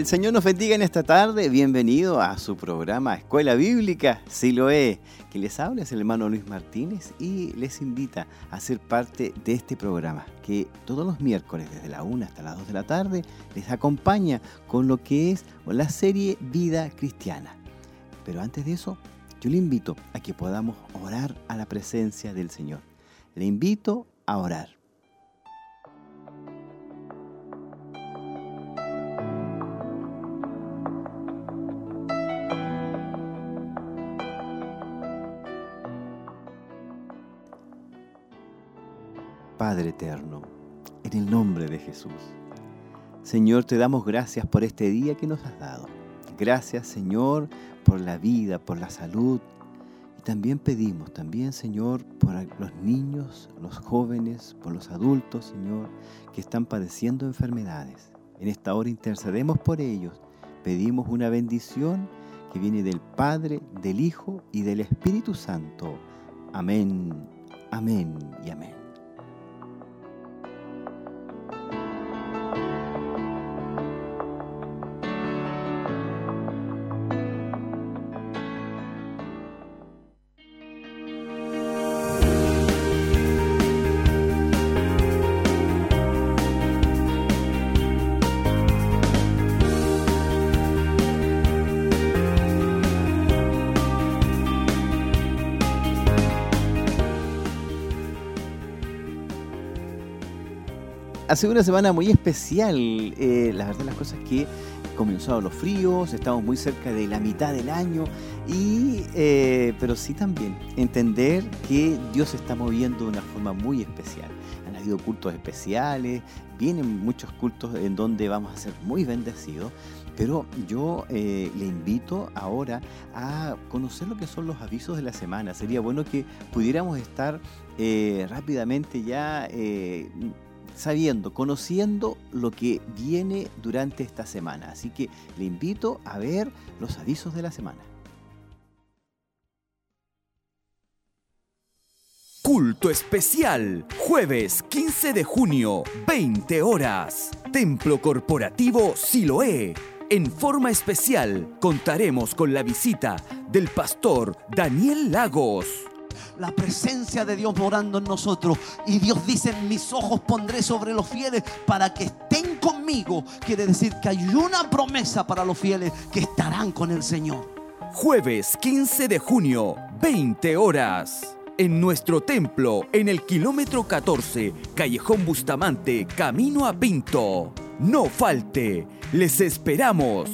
El Señor nos bendiga en esta tarde. Bienvenido a su programa Escuela Bíblica, si lo es. Que les habla es el hermano Luis Martínez y les invita a ser parte de este programa que todos los miércoles desde la 1 hasta las 2 de la tarde les acompaña con lo que es la serie Vida Cristiana. Pero antes de eso, yo le invito a que podamos orar a la presencia del Señor. Le invito a orar. Padre eterno, en el nombre de Jesús. Señor, te damos gracias por este día que nos has dado. Gracias, Señor, por la vida, por la salud. Y también pedimos, también, Señor, por los niños, los jóvenes, por los adultos, Señor, que están padeciendo enfermedades. En esta hora intercedemos por ellos. Pedimos una bendición que viene del Padre, del Hijo y del Espíritu Santo. Amén, amén y amén. Hace una semana muy especial. Eh, la verdad, las cosas que comenzaron los fríos, estamos muy cerca de la mitad del año, y, eh, pero sí también entender que Dios se está moviendo de una forma muy especial. Han habido cultos especiales, vienen muchos cultos en donde vamos a ser muy bendecidos, pero yo eh, le invito ahora a conocer lo que son los avisos de la semana. Sería bueno que pudiéramos estar rápidamente ya sabiendo, conociendo lo que viene durante esta semana. Así que le invito a ver los avisos de la semana. Culto especial, jueves 15 de junio, 20 horas. Templo Corporativo Siloé. En forma especial contaremos con la visita del pastor Daniel Lagos la presencia de Dios morando en nosotros. Y Dios dice, mis ojos pondré sobre los fieles para que estén conmigo. Quiere decir que hay una promesa para los fieles que estarán con el Señor. Jueves 15 de junio, 20 horas. En nuestro templo, en el kilómetro 14, Callejón Bustamante, Camino a Pinto. No falte, les esperamos.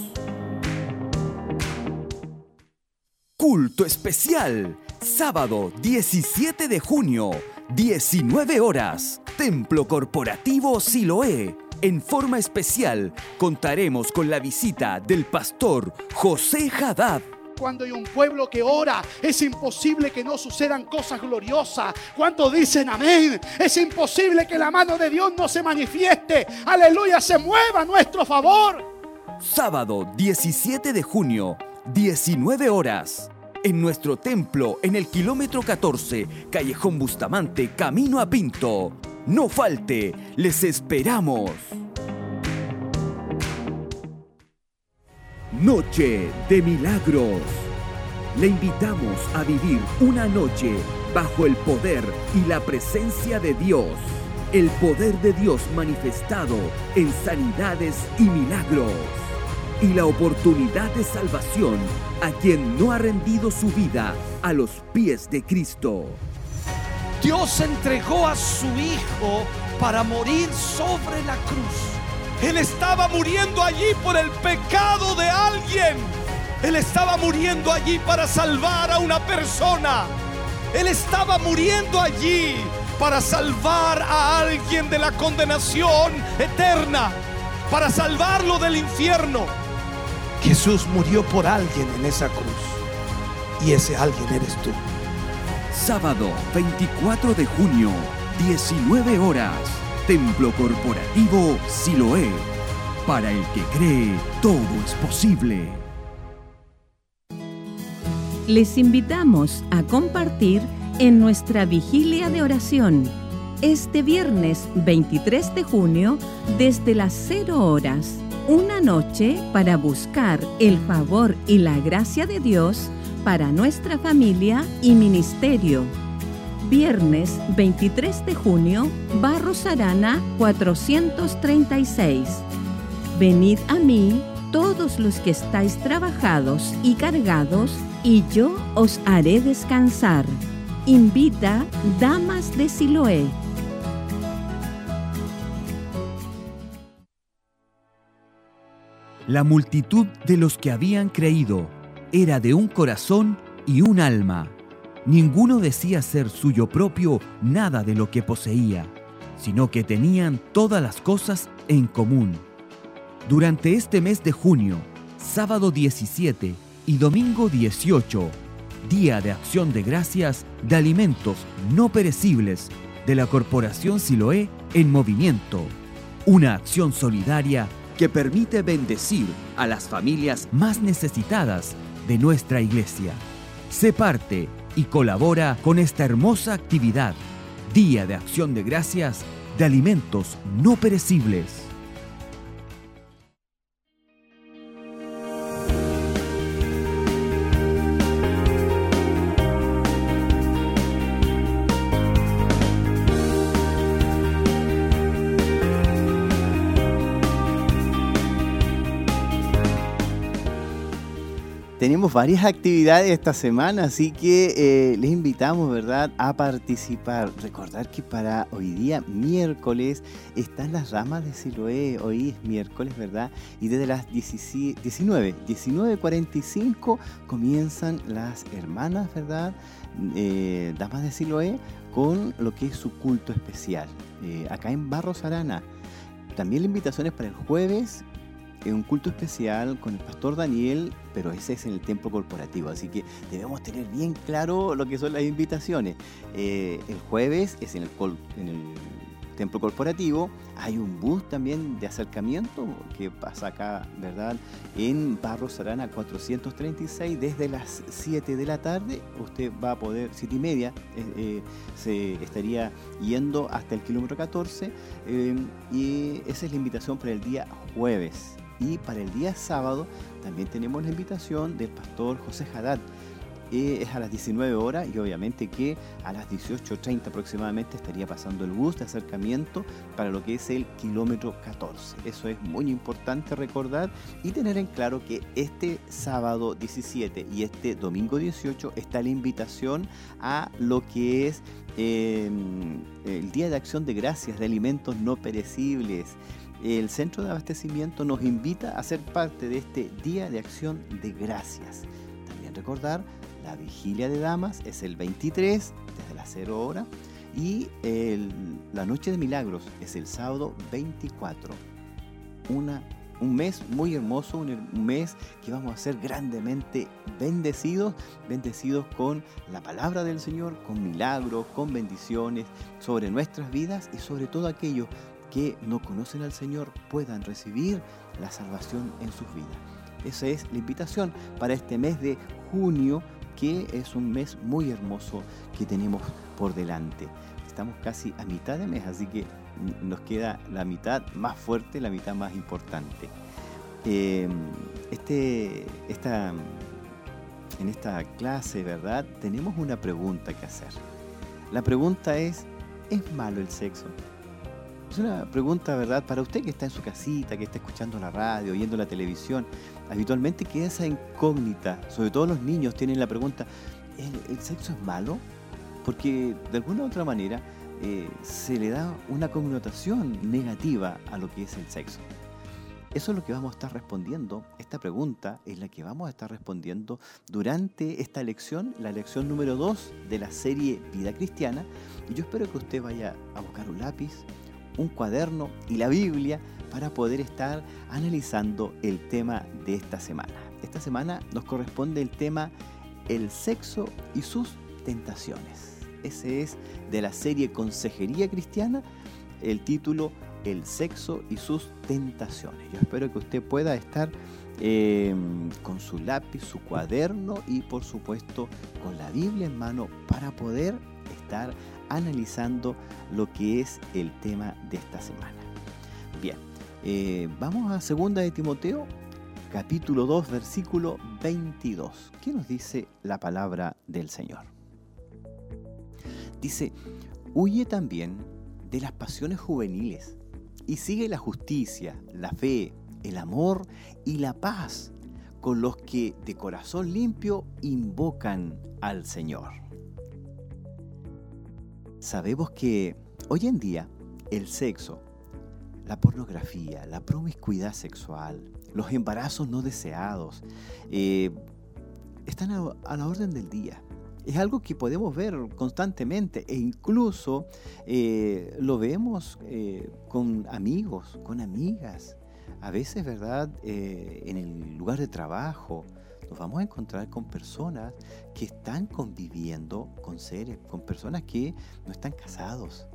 Culto especial Sábado 17 de junio, 19 horas, Templo Corporativo Siloé. En forma especial contaremos con la visita del pastor José Haddad. Cuando hay un pueblo que ora, es imposible que no sucedan cosas gloriosas. Cuando dicen amén, es imposible que la mano de Dios no se manifieste. Aleluya, se mueva a nuestro favor. Sábado 17 de junio, 19 horas en nuestro templo en el kilómetro 14, Callejón Bustamante, Camino a Pinto. No falte, les esperamos. Noche de Milagros. Le invitamos a vivir una noche bajo el poder y la presencia de Dios. El poder de Dios manifestado en sanidades y milagros y la oportunidad de salvación a quien no ha rendido su vida a los pies de Cristo. Dios entregó a su Hijo para morir sobre la cruz. Él estaba muriendo allí por el pecado de alguien. Él estaba muriendo allí para salvar a una persona. Él estaba muriendo allí para salvar a alguien de la condenación eterna, para salvarlo del infierno. Jesús murió por alguien en esa cruz. Y ese alguien eres tú. Sábado 24 de junio, 19 horas. Templo Corporativo Siloé. Para el que cree, todo es posible. Les invitamos a compartir en nuestra vigilia de oración este viernes 23 de junio desde las 0 horas Una noche para buscar el favor y la gracia de Dios para nuestra familia y ministerio. Viernes 23 de junio, Barros Arana 436. Venid a mí todos los que estáis trabajados y cargados, y yo os haré descansar. Invita Damas de Siloé. La multitud de los que habían creído era de un corazón y un alma. Ninguno decía ser suyo propio nada de lo que poseía, sino que tenían todas las cosas en común. Durante este mes de junio, sábado 17 y domingo 18, Día de Acción de Gracias de Alimentos No Perecibles de la Corporación Siloé en Movimiento. Una acción solidaria que permite bendecir a las familias más necesitadas de nuestra iglesia. Sé parte y colabora con esta hermosa actividad, Día de Acción de Gracias de Alimentos No Perecibles. Varias actividades esta semana, así que eh, les invitamos, ¿verdad?, a participar. Recordar que para hoy día, miércoles, están las ramas de Siloé. Hoy es miércoles, ¿verdad? Y desde las 19, 19.45 comienzan las hermanas, ¿verdad?, eh, damas de Siloé, con lo que es su culto especial. Eh, acá en Barros Arana. También la invitación es para el jueves un culto especial con el pastor Daniel, pero ese es en el templo corporativo, así que debemos tener bien claro lo que son las invitaciones. Eh, el jueves es en el, templo corporativo, hay un bus también de acercamiento que pasa acá, ¿verdad? En Barros Arana 436 desde las 7 de la tarde, usted va a poder, 7 y media, eh, eh, se estaría yendo hasta el kilómetro 14 y esa es la invitación para el día jueves. Y para el día sábado también tenemos la invitación del pastor José Haddad. Eh, es a las 19 horas y obviamente que a las 18.30 aproximadamente estaría pasando el bus de acercamiento para lo que es el kilómetro 14. Eso es muy importante recordar y tener en claro que este sábado 17 y este domingo 18 está la invitación a lo que es eh, el Día de Acción de Gracias de Alimentos No Perecibles el Centro de Abastecimiento nos invita a ser parte de este Día de Acción de Gracias. También recordar, la vigilia de damas es el 23 desde las 0 hora y la Noche de Milagros es el sábado 24. Una, un mes muy hermoso, un, un mes que vamos a ser grandemente bendecidos, bendecidos con la palabra del Señor, con milagros, con bendiciones sobre nuestras vidas y sobre todo aquellos que no conocen al Señor puedan recibir la salvación en sus vidas. Esa es la invitación para este mes de junio, que es un mes muy hermoso que tenemos por delante. Estamos casi a mitad de mes, así que nos queda la mitad más fuerte, la mitad más importante. Em, este, esta, en esta clase, ¿verdad? Tenemos una pregunta que hacer. La pregunta es, ¿es malo el sexo? Es una pregunta, ¿verdad? Para usted que está en su casita, que está escuchando la radio, viendo la televisión, habitualmente queda esa incógnita, sobre todo los niños tienen la pregunta, ¿el, sexo es malo? Porque de alguna u otra manera eh, se le da una connotación negativa a lo que es el sexo. Eso es lo que vamos a estar respondiendo. Esta pregunta es la que vamos a estar respondiendo durante esta lección, la lección número 2 de la serie Vida Cristiana. Y yo espero que usted vaya a buscar un lápiz, un cuaderno y la Biblia para poder estar analizando el tema de esta semana. Esta semana nos corresponde el tema el sexo y sus tentaciones. Ese es de la serie Consejería Cristiana, el título El sexo y sus tentaciones. Yo espero que usted pueda estar em, con su lápiz, su cuaderno y por supuesto con la Biblia en mano para poder estar analizando lo que es el tema de esta semana. Bien, Eh, vamos a segunda de Timoteo, capítulo 2, versículo 22. ¿Qué nos dice la palabra del Señor? Dice, huye también de las pasiones juveniles y sigue la justicia, la fe, el amor y la paz con los que de corazón limpio invocan al Señor. Sabemos que hoy en día el sexo, la pornografía, la promiscuidad sexual, los embarazos no deseados, eh, están a, la orden del día. Es algo que podemos ver constantemente e incluso eh, lo vemos eh, con amigos, con amigas. A veces, ¿verdad? en el lugar de trabajo nos vamos a encontrar con personas que están conviviendo con seres, con personas que no están casados,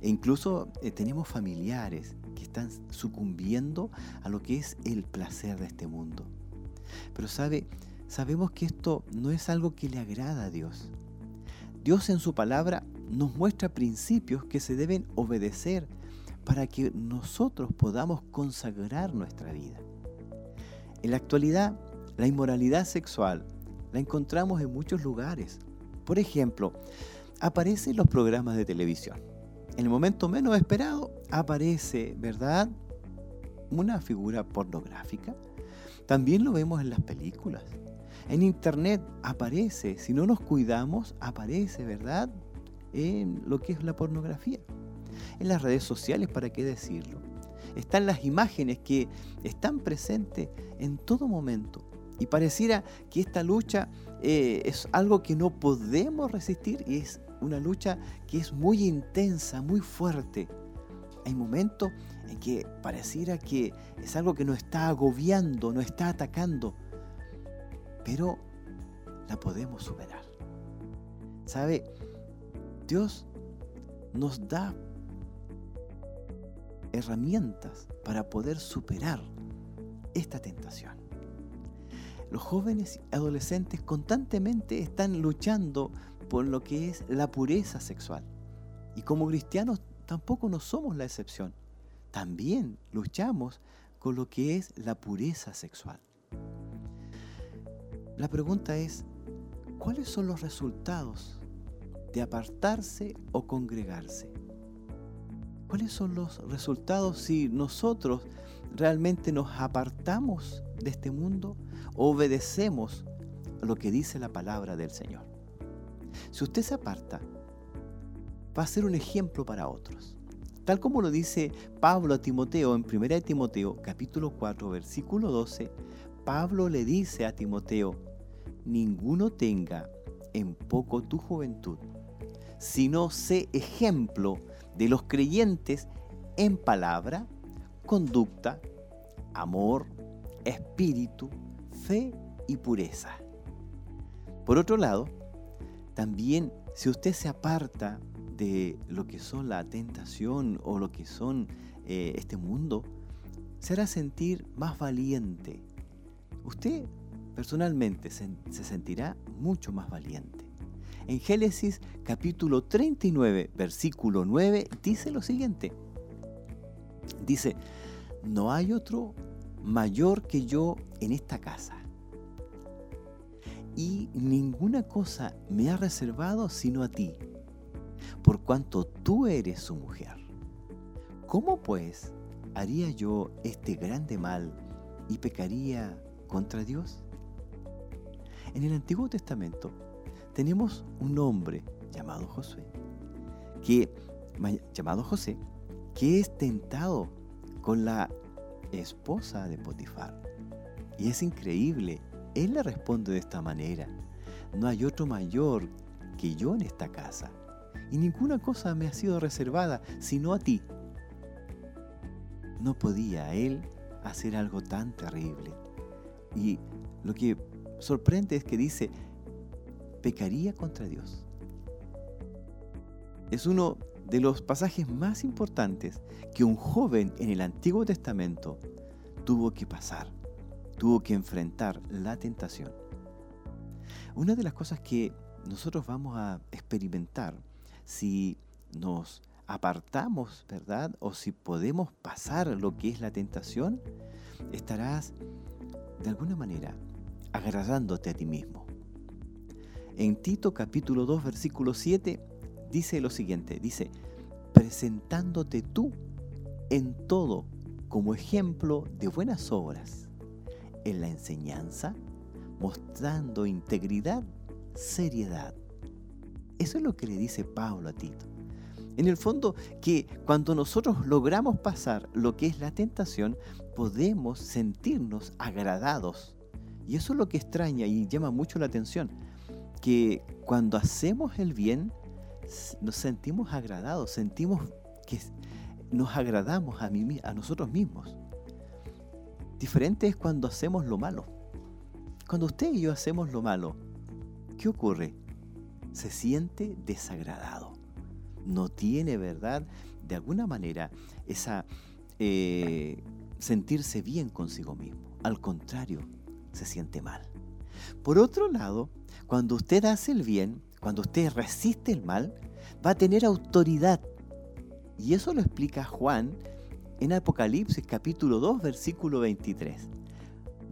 e incluso eh, tenemos familiares que están sucumbiendo a lo que es el placer de este mundo. Pero sabe, sabemos que esto no es algo que le agrada a Dios. Dios en su palabra nos muestra principios que se deben obedecer para que nosotros podamos consagrar nuestra vida. En la actualidad, la inmoralidad sexual la encontramos en muchos lugares. Por ejemplo, aparece en los programas de televisión en el momento menos esperado aparece, ¿verdad? Una figura pornográfica. También lo vemos en las películas. En internet aparece, si no nos cuidamos, aparece, ¿verdad? En lo que es la pornografía. En las redes sociales, ¿para qué decirlo? Están las imágenes que están presentes en todo momento. Y pareciera que esta lucha eh, es algo que no podemos resistir y es una lucha que es muy intensa, muy fuerte. Hay momentos en que pareciera que es algo que nos está agobiando, nos está atacando, pero la podemos superar. ¿Sabe? Dios nos da herramientas para poder superar esta tentación. Los jóvenes y adolescentes constantemente están luchando por lo que es la pureza sexual. Y como cristianos tampoco no somos la excepción. También luchamos con lo que es la pureza sexual. La pregunta es, ¿cuáles son los resultados de apartarse o congregarse? ¿Cuáles son los resultados si nosotros realmente nos apartamos de este mundo obedecemos a lo que dice la palabra del Señor? Si usted se aparta, va a ser un ejemplo para otros. Tal como lo dice Pablo a Timoteo en 1 Timoteo capítulo 4 versículo 12, Pablo le dice a Timoteo, ninguno tenga en poco tu juventud, sino sé ejemplo de los creyentes en palabra, conducta, amor, espíritu, fe y pureza. Por otro lado, también si usted se aparta de lo que son la tentación o lo que son eh, este mundo, se hará sentir más valiente. Usted personalmente se, se sentirá mucho más valiente. En Génesis capítulo 39, versículo 9, dice lo siguiente. Dice, no hay otro mayor que yo en esta casa y ninguna cosa me ha reservado sino a ti, por cuanto tú eres su mujer. ¿Cómo pues haría yo este grande mal y pecaría contra Dios? En el Antiguo Testamento tenemos un hombre llamado Josué, que, llamado José, que es tentado con la esposa de Potifar. Y es increíble él le responde de esta manera, no hay otro mayor que yo en esta casa, y ninguna cosa me ha sido reservada sino a ti. No podía él hacer algo tan terrible. Y lo que sorprende es que dice, pecaría contra Dios. Es uno de los pasajes más importantes que un joven en el Antiguo Testamento tuvo que pasar tuvo que enfrentar la tentación. Una de las cosas que nosotros vamos a experimentar si nos apartamos, ¿verdad? O si podemos pasar lo que es la tentación, estarás de alguna manera agradándote a ti mismo. En Tito capítulo 2 versículo 7 dice lo siguiente, dice, presentándote tú en todo como ejemplo de buenas obras, en la enseñanza, mostrando integridad, seriedad. Eso es lo que le dice Pablo a Tito. En el fondo, que cuando nosotros logramos pasar lo que es la tentación, podemos sentirnos agradados. Y eso es lo que extraña y llama mucho la atención, que cuando hacemos el bien, nos sentimos agradados, sentimos que nos agradamos a, nosotros mismos. Diferente es cuando hacemos lo malo. Cuando usted y yo hacemos lo malo, ¿qué ocurre? Se siente desagradado no tiene, ¿verdad? De alguna manera, esa eh, sentirse bien consigo mismo. Al contrario, se siente mal. Por otro lado, cuando usted hace el bien, cuando usted resiste el mal, va a tener autoridad. Y eso lo explica Juan en Apocalipsis capítulo 2, versículo 23.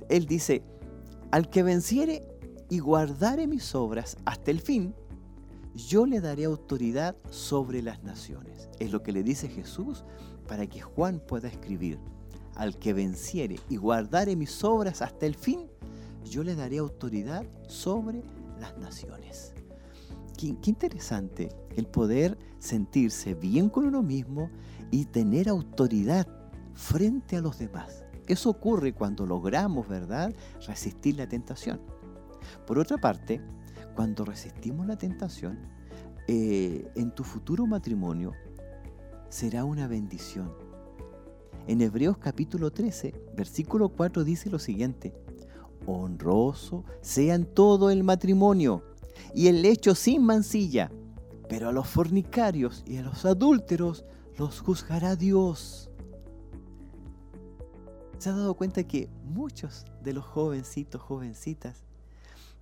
Él dice, al que venciere y guardare mis obras hasta el fin, yo le daré autoridad sobre las naciones. Es lo que le dice Jesús para que Juan pueda escribir. Al que venciere y guardare mis obras hasta el fin, yo le daré autoridad sobre las naciones. Qué, interesante el poder sentirse bien con uno mismo y tener autoridad frente a los demás. Eso ocurre cuando logramos, ¿verdad?, resistir la tentación. Por otra parte, cuando resistimos la tentación, eh, en tu futuro matrimonio será una bendición. En Hebreos capítulo 13, versículo 4 dice lo siguiente, honroso sea en todo el matrimonio y el lecho sin mancilla, pero a los fornicarios y a los adúlteros los juzgará Dios. ¿Se ha dado cuenta que muchos de los jovencitos, jovencitas,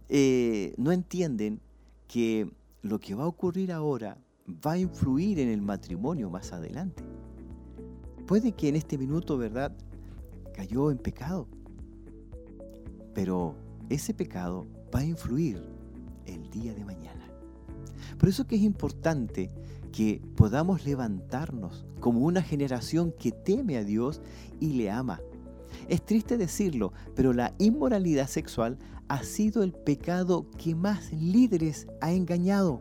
eh, no entienden que lo que va a ocurrir ahora va a influir en el matrimonio más adelante. Puede que en este minuto, ¿verdad?, cayó en pecado, pero ese pecado va a influir día de mañana. Por eso que es importante que podamos levantarnos como una generación que teme a Dios y le ama. Es triste decirlo, pero la inmoralidad sexual ha sido el pecado que más líderes ha engañado.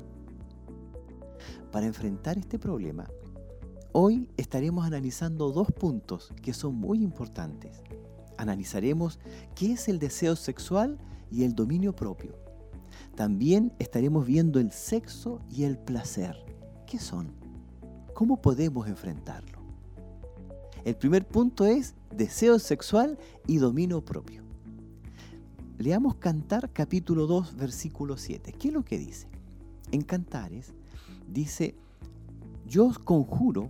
Para enfrentar este problema, hoy estaremos analizando dos puntos que son muy importantes. Analizaremos qué es el deseo sexual y el dominio propio. También estaremos viendo el sexo y el placer. ¿Qué son? ¿Cómo podemos enfrentarlo? El primer punto es deseo sexual y dominio propio. Leamos Cantar capítulo 2, versículo 7. ¿Qué es lo que dice? En Cantares dice, yo os conjuro,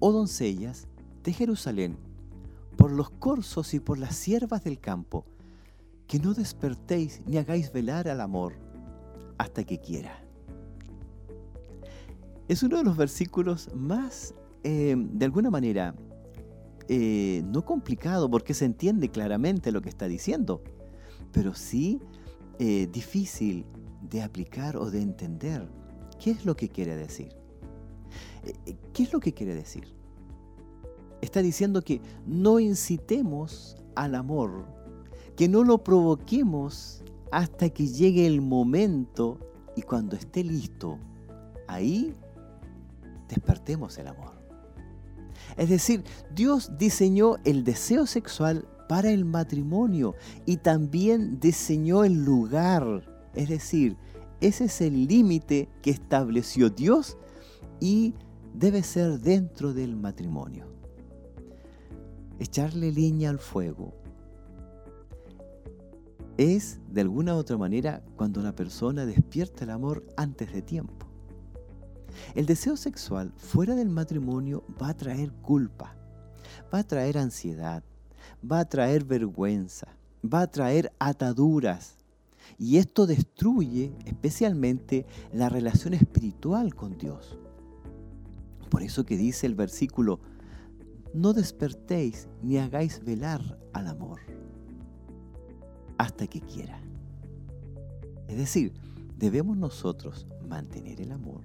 oh doncellas de Jerusalén, por los corzos y por las siervas del campo, que no despertéis ni hagáis velar al amor hasta que quiera. Es uno de los versículos más, eh, de alguna manera, eh, no complicado porque se entiende claramente lo que está diciendo pero sí eh, difícil de aplicar o de entender. ¿Qué es lo que quiere decir? ¿Qué es lo que quiere decir? Está diciendo que no incitemos al amor, que no lo provoquemos hasta que llegue el momento y cuando esté listo, ahí despertemos el amor. Es decir, Dios diseñó el deseo sexual para el matrimonio y también diseñó el lugar. Es decir, ese es el límite que estableció Dios y debe ser dentro del matrimonio. Echarle leña al fuego es de alguna u otra manera cuando la persona despierta el amor antes de tiempo. El deseo sexual fuera del matrimonio va a traer culpa, va a traer ansiedad, va a traer vergüenza, va a traer ataduras. Y esto destruye especialmente la relación espiritual con Dios. Por eso que dice el versículo, no despertéis ni hagáis velar al amor hasta que quiera. Es decir, debemos nosotros mantener el amor,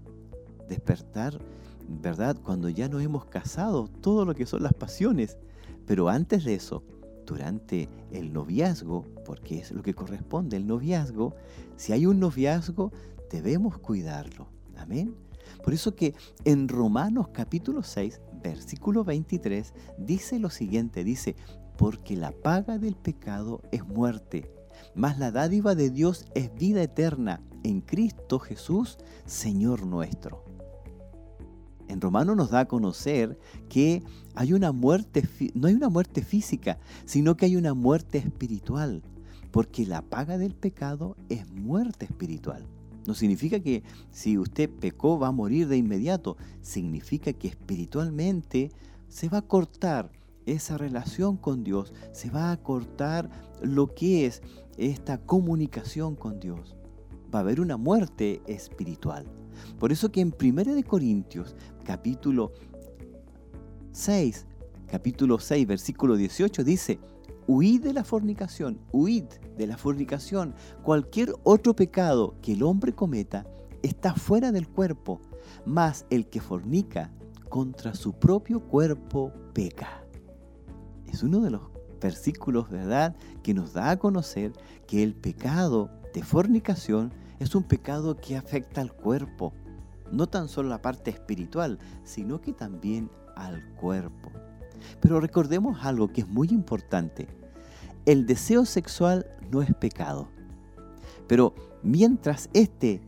despertar, ¿verdad? Cuando ya nos hemos casado, todo lo que son las pasiones. Pero antes de eso, durante el noviazgo, porque es lo que corresponde el noviazgo, si hay un noviazgo, debemos cuidarlo. Amén. Por eso que en Romanos capítulo 6, versículo 23, dice lo siguiente, dice, porque la paga del pecado es muerte, mas la dádiva de Dios es vida eterna en Cristo Jesús, Señor nuestro. En Romano nos da a conocer que hay una muerte, no hay una muerte física, sino que hay una muerte espiritual, porque la paga del pecado es muerte espiritual. No significa que si usted pecó va a morir de inmediato, significa que espiritualmente se va a cortar esa relación con Dios, se va a cortar lo que es esta comunicación con Dios. Va a haber una muerte espiritual. Por eso que en 1 Corintios capítulo 6, capítulo 6, versículo 18 dice, huid de la fornicación, huid de la fornicación. Cualquier otro pecado que el hombre cometa está fuera del cuerpo, mas el que fornica contra su propio cuerpo peca. Es uno de los versículos, ¿verdad?, que nos da a conocer que el pecado de fornicación es un pecado que afecta al cuerpo, no tan solo la parte espiritual, sino que también al cuerpo. Pero recordemos algo que es muy importante. El deseo sexual no es pecado. Pero mientras éste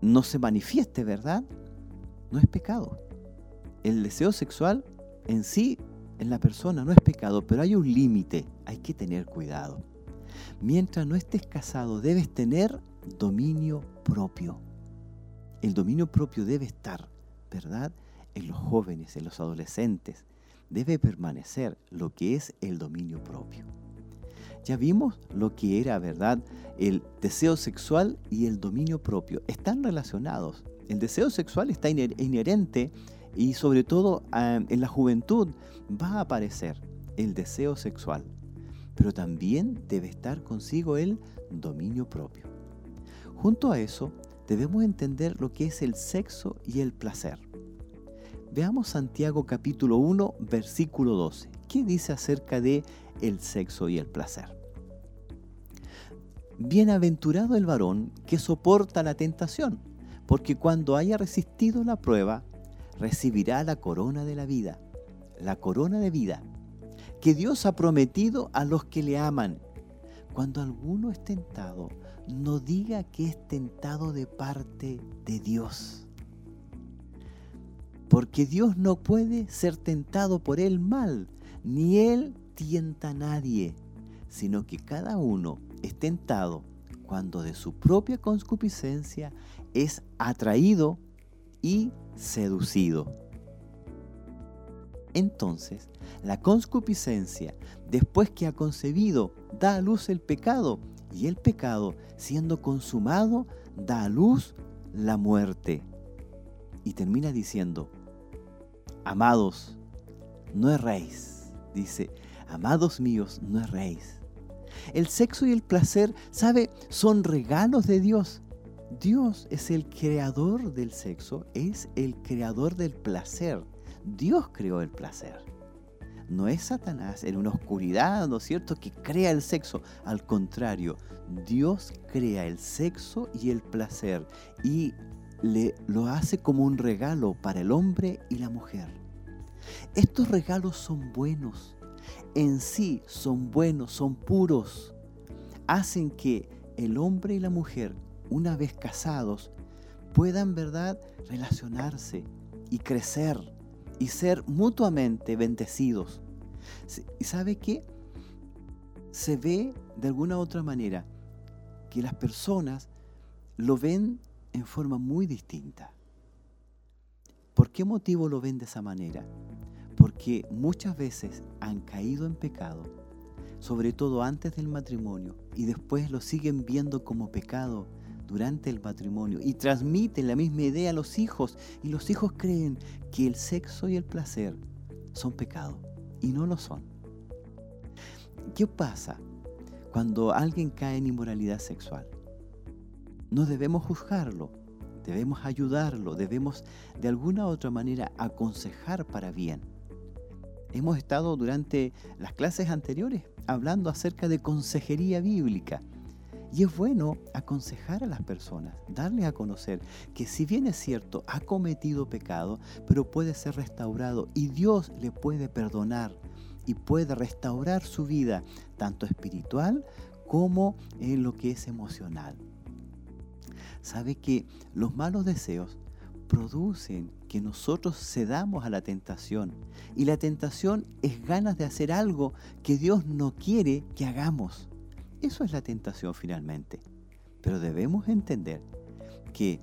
no se manifieste, ¿verdad? No es pecado. El deseo sexual en sí, en la persona, no es pecado, pero hay un límite. Hay que tener cuidado. Mientras no estés casado, debes tener dominio propio. El dominio propio debe estar, ¿verdad? En los jóvenes, en los adolescentes. Debe permanecer lo que es el dominio propio. Ya vimos lo que era, ¿verdad? El deseo sexual y el dominio propio están relacionados. El deseo sexual está inherente y sobre todo ah, en la juventud va a aparecer el deseo sexual. Pero también debe estar consigo el dominio propio. Junto a eso debemos entender lo que es el sexo y el placer. Veamos Santiago capítulo 1, versículo 12. ¿Qué dice acerca de el sexo y el placer? Bienaventurado el varón que soporta la tentación, porque cuando haya resistido la prueba, recibirá la corona de la vida, la corona de vida, que Dios ha prometido a los que le aman. Cuando alguno es tentado, no diga que es tentado de parte de Dios. Porque Dios no puede ser tentado por el mal, ni Él tienta a nadie, sino que cada uno es tentado cuando de su propia concupiscencia es atraído y seducido. Entonces, la concupiscencia, después que ha concebido, da a luz el pecado, y el pecado, siendo consumado, da a luz la muerte. Y termina diciendo, amados, no erréis. Dice, amados míos, no erréis. El sexo y el placer, ¿sabe? Son regalos de Dios. Dios es el creador del sexo, es el creador del placer. Dios creó el placer no es Satanás en una oscuridad, ¿no es cierto?, que crea el sexo. Al contrario, Dios crea el sexo y el placer y le, lo hace como un regalo para el hombre y la mujer. Estos regalos son buenos, en sí son buenos, son puros. Hacen que el hombre y la mujer, una vez casados, puedan, ¿verdad?, relacionarse y crecer y ser mutuamente bendecidos. ¿Y sabe qué? Se ve de alguna otra manera que las personas lo ven en forma muy distinta. ¿Por qué motivo lo ven de esa manera? Porque muchas veces han caído en pecado, sobre todo antes del matrimonio, y después lo siguen viendo como pecado durante el matrimonio y transmiten la misma idea a los hijos y los hijos creen que el sexo y el placer son pecados y no lo son. ¿Qué pasa cuando alguien cae en inmoralidad sexual? No debemos juzgarlo, debemos ayudarlo, debemos de alguna u otra manera aconsejar para bien. Hemos estado durante las clases anteriores hablando acerca de consejería bíblica. Y es bueno aconsejar a las personas, darles a conocer que si bien es cierto, ha cometido pecado, pero puede ser restaurado y Dios le puede perdonar y puede restaurar su vida, tanto espiritual como en lo que es emocional. Sabe que los malos deseos producen que nosotros cedamos a la tentación. Y la tentación es ganas de hacer algo que Dios no quiere que hagamos. Eso es la tentación finalmente. Pero debemos entender que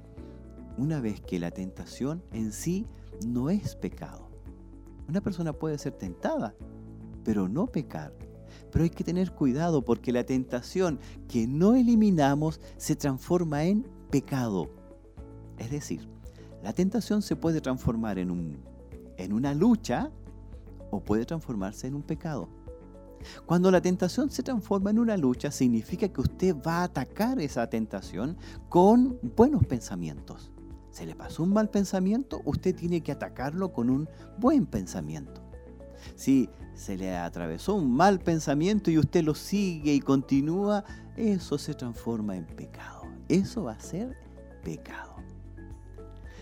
una vez que la tentación en sí no es pecado. Una persona puede ser tentada, pero no pecar. Pero hay que tener cuidado porque la tentación que no eliminamos se transforma en pecado. Es decir, la tentación se puede transformar en, un, en una lucha o puede transformarse en un pecado. Cuando la tentación se transforma en una lucha, significa que usted va a atacar esa tentación con buenos pensamientos. Se le pasó un mal pensamiento, usted tiene que atacarlo con un buen pensamiento. Si se le atravesó un mal pensamiento y usted lo sigue y continúa, eso se transforma en pecado. Eso va a ser pecado.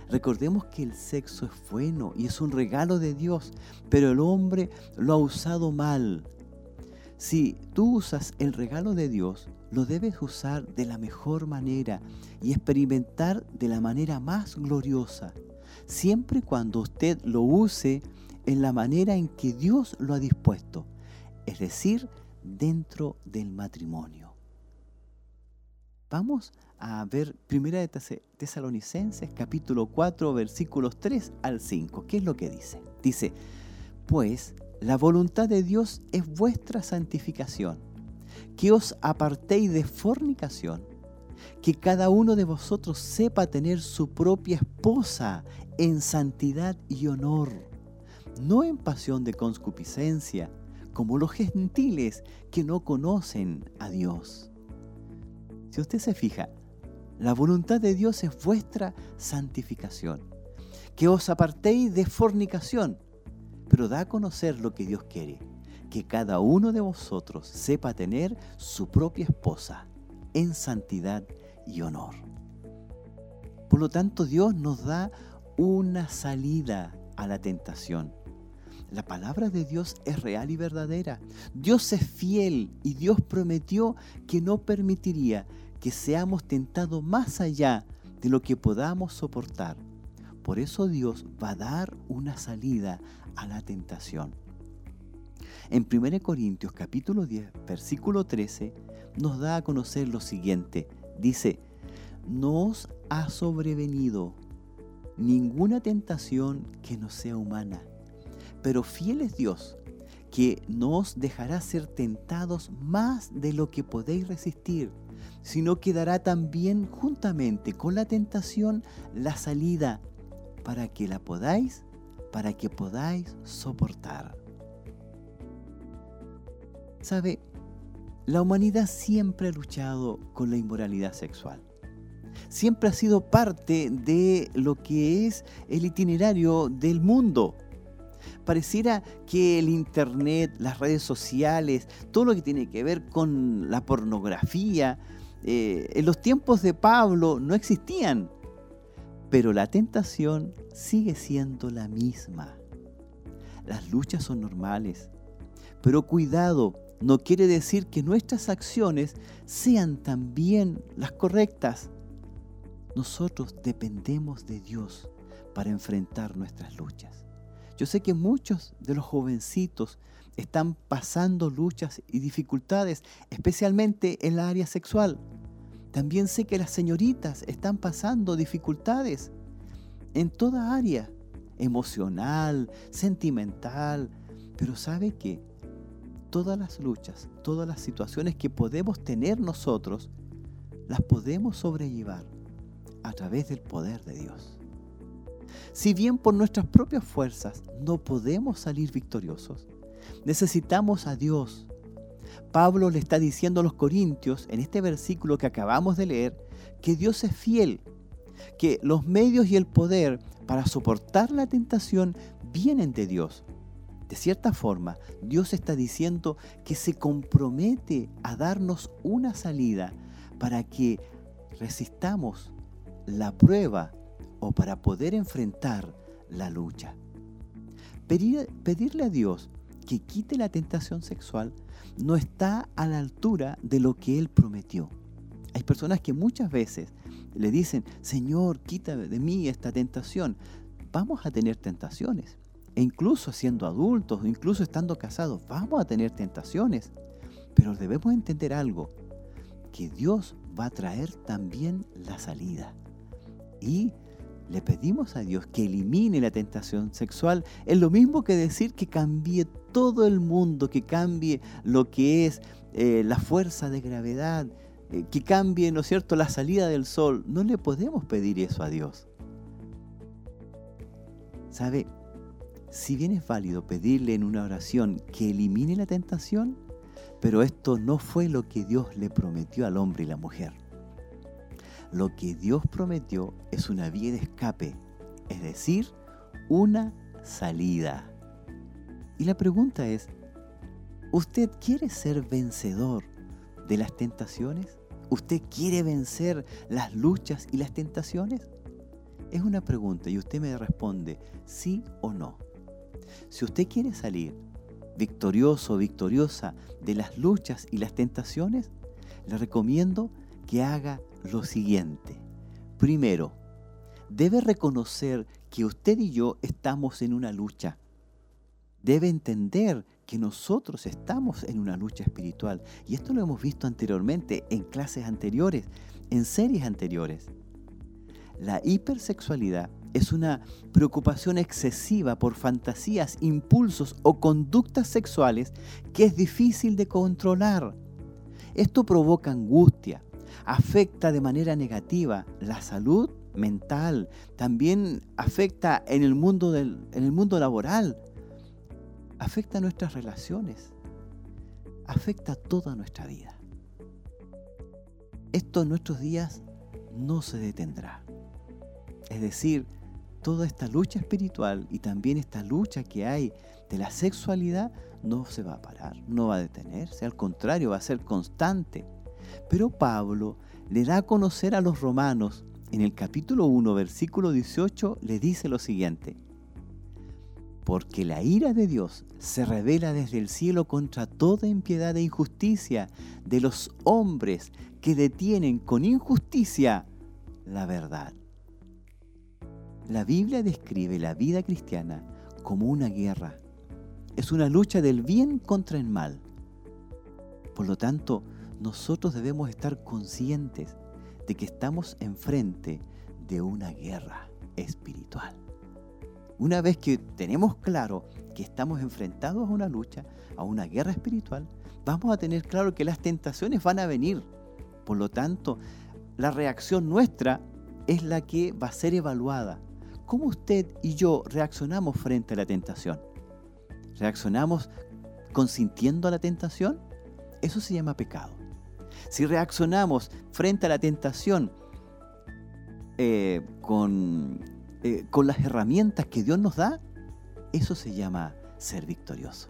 Recordemos que el sexo es bueno y es un regalo de Dios, pero el hombre lo ha usado mal. Si tú usas el regalo de Dios, lo debes usar de la mejor manera y experimentar de la manera más gloriosa, siempre cuando usted lo use en la manera en que Dios lo ha dispuesto, es decir, dentro del matrimonio. Vamos a ver Primera de Tesalonicenses capítulo 4 versículos 3 al 5. ¿Qué es lo que dice? Dice, pues la voluntad de Dios es vuestra santificación, que os apartéis de fornicación, que cada uno de vosotros sepa tener su propia esposa en santidad y honor, no en pasión de concupiscencia, como los gentiles que no conocen a Dios. Si usted se fija, la voluntad de Dios es vuestra santificación. Que os apartéis de fornicación, pero da a conocer lo que Dios quiere. Que cada uno de vosotros sepa tener su propia esposa en santidad y honor. Por lo tanto, Dios nos da una salida a la tentación. La palabra de Dios es real y verdadera. Dios es fiel y Dios prometió que no permitiría que seamos tentados más allá de lo que podamos soportar. Por eso Dios va a dar una salida a la tentación. En 1 Corintios capítulo 10, versículo 13, nos da a conocer lo siguiente. Dice, no os ha sobrevenido ninguna tentación que no sea humana, pero fiel es Dios, que no os dejará ser tentados más de lo que podéis resistir sino que dará también juntamente con la tentación la salida para que la podáis, para que podáis soportar. ¿Sabe? La humanidad siempre ha luchado con la inmoralidad sexual. Siempre ha sido parte de lo que es el itinerario del mundo. Pareciera que el Internet, las redes sociales, todo lo que tiene que ver con la pornografía, eh, en los tiempos de Pablo no existían, pero la tentación sigue siendo la misma. Las luchas son normales, pero cuidado, no quiere decir que nuestras acciones sean también las correctas. Nosotros dependemos de Dios para enfrentar nuestras luchas. Yo sé que muchos de los jovencitos están pasando luchas y dificultades, especialmente en la área sexual. También sé que las señoritas están pasando dificultades en toda área, emocional, sentimental, pero sabe que todas las luchas, todas las situaciones que podemos tener nosotros, las podemos sobrellevar a través del poder de Dios. Si bien por nuestras propias fuerzas no podemos salir victoriosos, necesitamos a Dios. Pablo le está diciendo a los corintios en este versículo que acabamos de leer que Dios es fiel, que los medios y el poder para soportar la tentación vienen de Dios. De cierta forma, Dios está diciendo que se compromete a darnos una salida para que resistamos la prueba o para poder enfrentar la lucha. pedirle a Dios que quite la tentación sexual no está a la altura de lo que Él prometió. Hay personas que muchas veces le dicen, Señor, quita de mí esta tentación. Vamos a tener tentaciones. E incluso siendo adultos, incluso estando casados, vamos a tener tentaciones. Pero debemos entender algo, que Dios va a traer también la salida. Y le pedimos a Dios que elimine la tentación sexual. Es lo mismo que decir que cambie todo el mundo, que cambie lo que es eh, la fuerza de gravedad, eh, que cambie, ¿no es cierto?, la salida del sol. No le podemos pedir eso a Dios. ¿Sabe? Si bien es válido pedirle en una oración que elimine la tentación, pero esto no fue lo que Dios le prometió al hombre y la mujer. Lo que Dios prometió es una vía de escape, es decir, una salida. Y la pregunta es, ¿usted quiere ser vencedor de las tentaciones? ¿Usted quiere vencer las luchas y las tentaciones? Es una pregunta y usted me responde sí o no. Si usted quiere salir victorioso o victoriosa de las luchas y las tentaciones, le recomiendo que haga lo siguiente. Primero, debe reconocer que usted y yo estamos en una lucha. Debe entender que nosotros estamos en una lucha espiritual. Y esto lo hemos visto anteriormente en clases anteriores, en series anteriores. La hipersexualidad es una preocupación excesiva por fantasías, impulsos o conductas sexuales que es difícil de controlar. Esto provoca angustia, afecta de manera negativa la salud mental, también afecta en el mundo, en el mundo laboral, afecta nuestras relaciones, afecta toda nuestra vida. Esto en nuestros días no se detendrá. Es decir, toda esta lucha espiritual y también esta lucha que hay de la sexualidad no se va a parar, no va a detenerse, al contrario, va a ser constante. Pero Pablo le da a conocer a los romanos, en el capítulo 1, versículo 18, le dice lo siguiente, porque la ira de Dios se revela desde el cielo contra toda impiedad e injusticia de los hombres que detienen con injusticia la verdad. La Biblia describe la vida cristiana como una guerra. Es una lucha del bien contra el mal. Por lo tanto, nosotros debemos estar conscientes de que estamos enfrente de una guerra espiritual. Una vez que tenemos claro que estamos enfrentados a una lucha, a una guerra espiritual, vamos a tener claro que las tentaciones van a venir. Por lo tanto, la reacción nuestra es la que va a ser evaluada. ¿Cómo usted y yo reaccionamos frente a la tentación? ¿Reaccionamos consintiendo a la tentación? Eso se llama pecado. Si reaccionamos frente a la tentación eh, con, eh, con las herramientas que Dios nos da, eso se llama ser victorioso.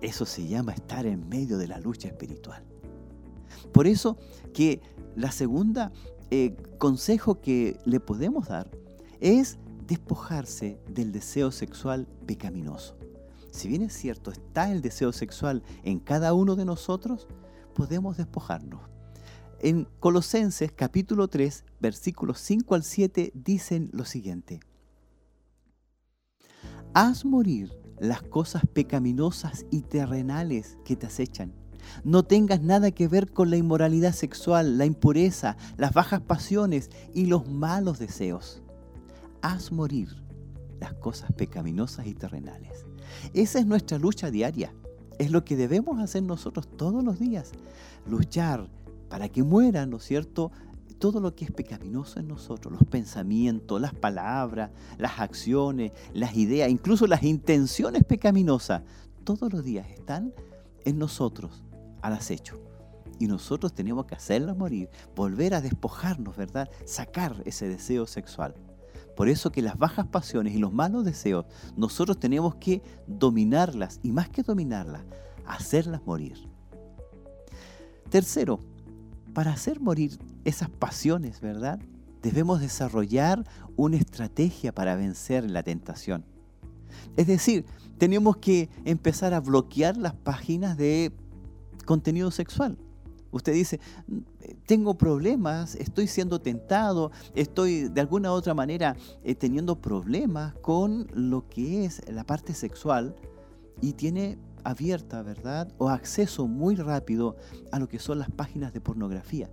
Eso se llama estar en medio de la lucha espiritual. Por eso que la segunda eh, consejo que le podemos dar es despojarse del deseo sexual pecaminoso. Si bien es cierto, está el deseo sexual en cada uno de nosotros, podemos despojarnos. En Colosenses capítulo 3, versículos 5 al 7 dicen lo siguiente. Haz morir las cosas pecaminosas y terrenales que te acechan. No tengas nada que ver con la inmoralidad sexual, la impureza, las bajas pasiones y los malos deseos haz morir las cosas pecaminosas y terrenales. Esa es nuestra lucha diaria. Es lo que debemos hacer nosotros todos los días. Luchar para que muera, ¿no es cierto?, todo lo que es pecaminoso en nosotros, los pensamientos, las palabras, las acciones, las ideas, incluso las intenciones pecaminosas, todos los días están en nosotros al acecho. Y nosotros tenemos que hacerlas morir, volver a despojarnos, ¿verdad? Sacar ese deseo sexual. Por eso que las bajas pasiones y los malos deseos, nosotros tenemos que dominarlas y más que dominarlas, hacerlas morir. Tercero, para hacer morir esas pasiones, ¿verdad? Debemos desarrollar una estrategia para vencer la tentación. Es decir, tenemos que empezar a bloquear las páginas de contenido sexual. Usted dice, tengo problemas, estoy siendo tentado, estoy de alguna u otra manera eh, teniendo problemas con lo que es la parte sexual y tiene abierta, ¿verdad? O acceso muy rápido a lo que son las páginas de pornografía.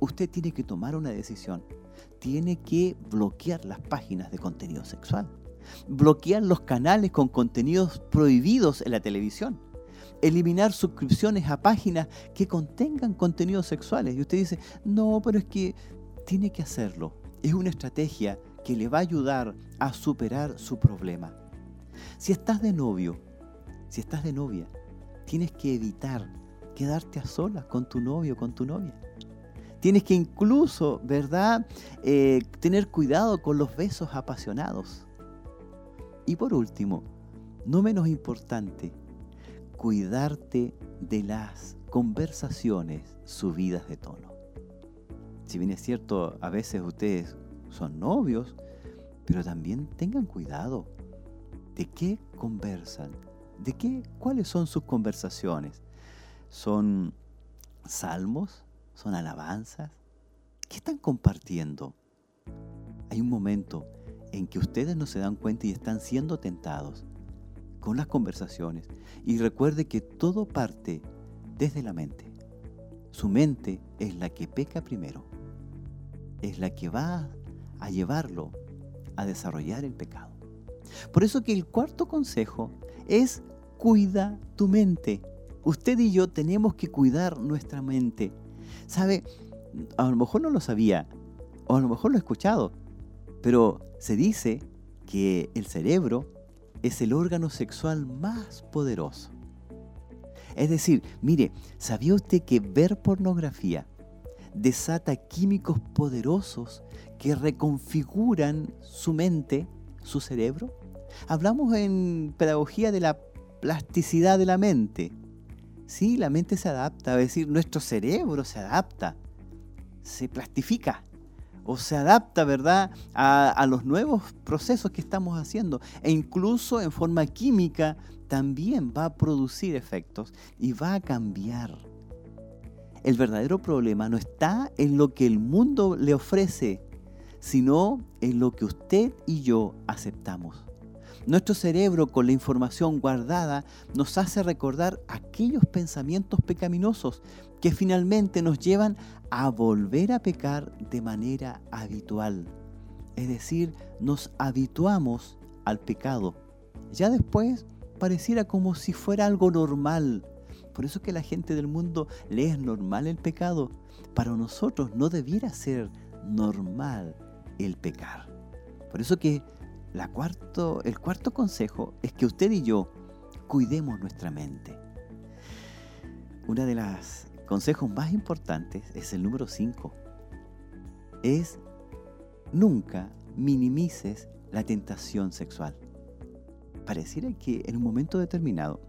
Usted tiene que tomar una decisión. Tiene que bloquear las páginas de contenido sexual. Bloquear los canales con contenidos prohibidos en la televisión. Eliminar suscripciones a páginas que contengan contenidos sexuales. Y usted dice, no, pero es que tiene que hacerlo. Es una estrategia que le va a ayudar a superar su problema. Si estás de novio si estás de novia, tienes que evitar quedarte a solas con tu novio o con tu novia. Tienes que incluso, ¿verdad?, eh, tener cuidado con los besos apasionados. Y por último, no menos importante, cuidarte de las conversaciones subidas de tono. Si bien es cierto, a veces ustedes son novios, pero también tengan cuidado de qué conversan, ¿De qué? ¿Cuáles son sus conversaciones? ¿Son salmos? ¿Son alabanzas? ¿Qué están compartiendo? Hay un momento en que ustedes no se dan cuenta y están siendo tentados con las conversaciones. Y recuerde que todo parte desde la mente. Su mente es la que peca primero. Es la que va a llevarlo a desarrollar el pecado. Por eso que el cuarto consejo es cuida tu mente. Usted y yo tenemos que cuidar nuestra mente. ¿Sabe? A lo mejor no lo sabía, o a lo mejor lo he escuchado, pero se dice que el cerebro es el órgano sexual más poderoso. Es decir, mire, ¿sabía usted que ver pornografía desata químicos poderosos que reconfiguran su mente, su cerebro? Hablamos en pedagogía de la plasticidad de la mente. Sí, la mente se adapta, es decir, nuestro cerebro se adapta, se plastifica o se adapta, ¿verdad?, a, a, los nuevos procesos que estamos haciendo. E incluso en forma química también va a producir efectos y va a cambiar. El verdadero problema no está en lo que el mundo le ofrece, sino en lo que usted y yo aceptamos. Nuestro cerebro con la información guardada nos hace recordar aquellos pensamientos pecaminosos que finalmente nos llevan a volver a pecar de manera habitual. Es decir, nos habituamos al pecado. Ya después pareciera como si fuera algo normal. Por eso que la gente del mundo le es normal el pecado. Para nosotros no debiera ser normal el pecar. Por eso que cuarto, el cuarto consejo es que usted y yo cuidemos nuestra mente. Una de las consejos más importantes es el número 5. Es nunca minimices la tentación sexual. Pareciera que en un momento determinado